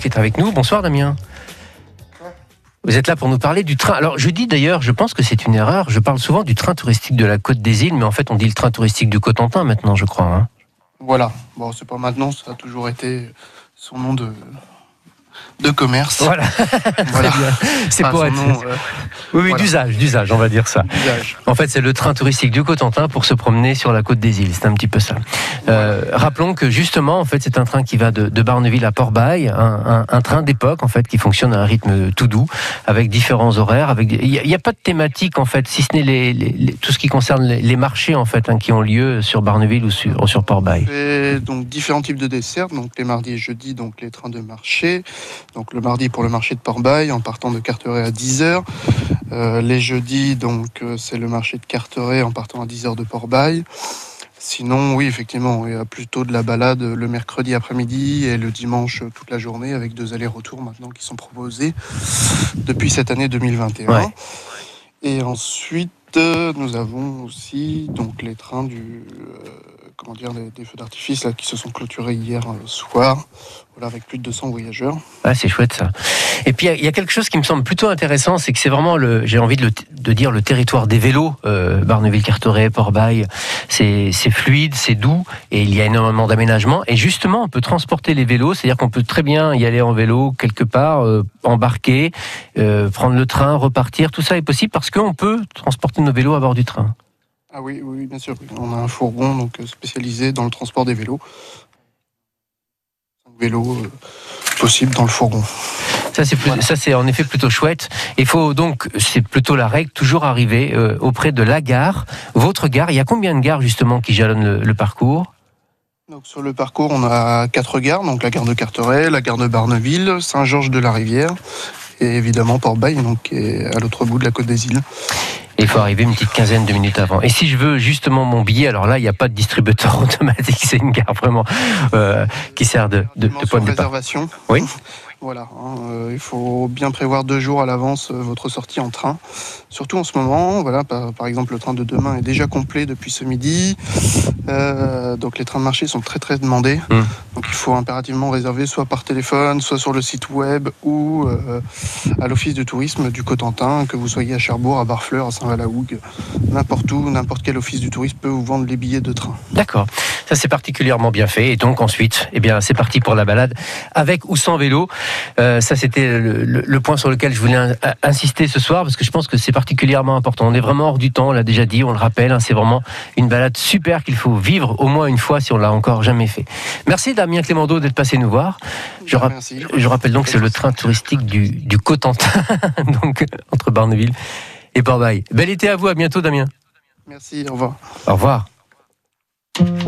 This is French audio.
Qui est avec nous. Bonsoir Damien. Vous êtes là pour nous parler du train. Alors je dis d'ailleurs, je pense que c'est une erreur. Je parle souvent du train touristique de la Côte des Îles, mais en fait on dit le train touristique du Cotentin maintenant, je crois. hein. Voilà. Bon, c'est pas maintenant, ça a toujours été son nom de, de commerce. Voilà, Voilà. Très bien. C'est être. nom, euh, Oui, oui, voilà. d'usage, d'usage, on va dire ça. En fait, c'est le train touristique du Cotentin pour se promener sur la côte des îles. C'est un petit peu ça. Euh, rappelons que justement, en fait, c'est un train qui va de, de Barneville à Port-Bail, un, un- un train d'époque en fait qui fonctionne à un rythme tout doux, avec différents horaires. Avec il n'y a, pas de thématique en fait, si ce n'est les, les- les- tout ce qui concerne les, marchés en fait hein, qui ont lieu sur Barneville ou sur, sur Port-Bail. Donc différents types de desserts. Donc les mardis et jeudis, donc les trains de marché. Donc le mardi pour le marché de Port-Bail en partant de Carteret à 10h. les jeudis, donc euh, c'est le marché de Carteret en partant à 10h de Port-Bail. Sinon, oui, effectivement, il y a plutôt de la balade le mercredi après-midi et le dimanche euh, toute la journée avec deux allers-retours maintenant qui sont proposés depuis cette année 2021. Ouais. Et ensuite, euh, nous avons aussi donc les trains du euh, comment dire des, feux d'artifice qui se sont clôturés hier euh, soir. Avec plus de 200 voyageurs. Ah, c'est chouette ça. Et puis il y a- quelque chose qui me semble plutôt intéressant, c'est que c'est vraiment le, j'ai envie de dire le territoire des vélos, euh, Barneville-Carteret, Port-Bail. C'est fluide, c'est doux, et il y a énormément d'aménagements. Et justement, on peut transporter les vélos, c'est-à-dire qu'on peut très bien y aller en vélo quelque part, euh, embarquer, euh, prendre le train, repartir. Tout ça est possible parce qu'on peut transporter nos vélos à bord du train. Ah oui, oui, bien sûr. On a un fourgon donc euh, spécialisé dans le transport des vélos. Un vélo possible dans le fourgon. Ça, c'est plus- Voilà. ça, c'est en effet plutôt chouette. Il faut donc, c'est plutôt la règle, toujours arriver euh, auprès de la gare, votre gare. Il y a combien de gares justement qui jalonnent le, le parcours? Donc sur le parcours, on a quatre gares, donc la gare de Carteret, la gare de Barneville, Saint-Georges-de-la-Rivière et évidemment Port-Bail, donc qui est à l'autre bout de la côte des îles. Il faut arriver une petite quinzaine de minutes avant. Et si je veux justement mon billet, alors là, il n'y a pas de distributeur automatique. C'est une gare vraiment euh, qui sert de, de, point de départ. réservation. Oui. Voilà, hein, euh, il faut bien prévoir deux jours à l'avance euh, votre sortie en train. Surtout en ce moment, voilà, par, par exemple le train de demain est déjà complet depuis ce midi. Euh, donc les trains de marché sont très très demandés. Hmm. Donc il faut impérativement réserver soit par téléphone, soit sur le site web ou à l'office de tourisme du Cotentin, que vous soyez à Cherbourg, à Barfleur, à Saint-Valahougue, n'importe où, n'importe quel office du tourisme peut vous vendre les billets de train. D'accord. Ça, c'est particulièrement bien fait. Et donc, ensuite, eh bien, c'est parti pour la balade avec ou sans vélo. Euh, ça, c'était le, le- le point sur lequel je voulais in- insister ce soir parce que je pense que c'est particulièrement important. On est vraiment hors du temps, on l'a déjà dit, on le rappelle. hein, c'est vraiment une balade super qu'il faut vivre au moins une fois si on l'a encore jamais fait. Merci Damien Clémendo d'être passé nous voir. Je, rap- Merci. je rappelle donc que c'est le train touristique du, du Cotentin, donc entre Barneville et Port-Bail. Bel été à vous, à bientôt Damien. Merci, au revoir. Au revoir.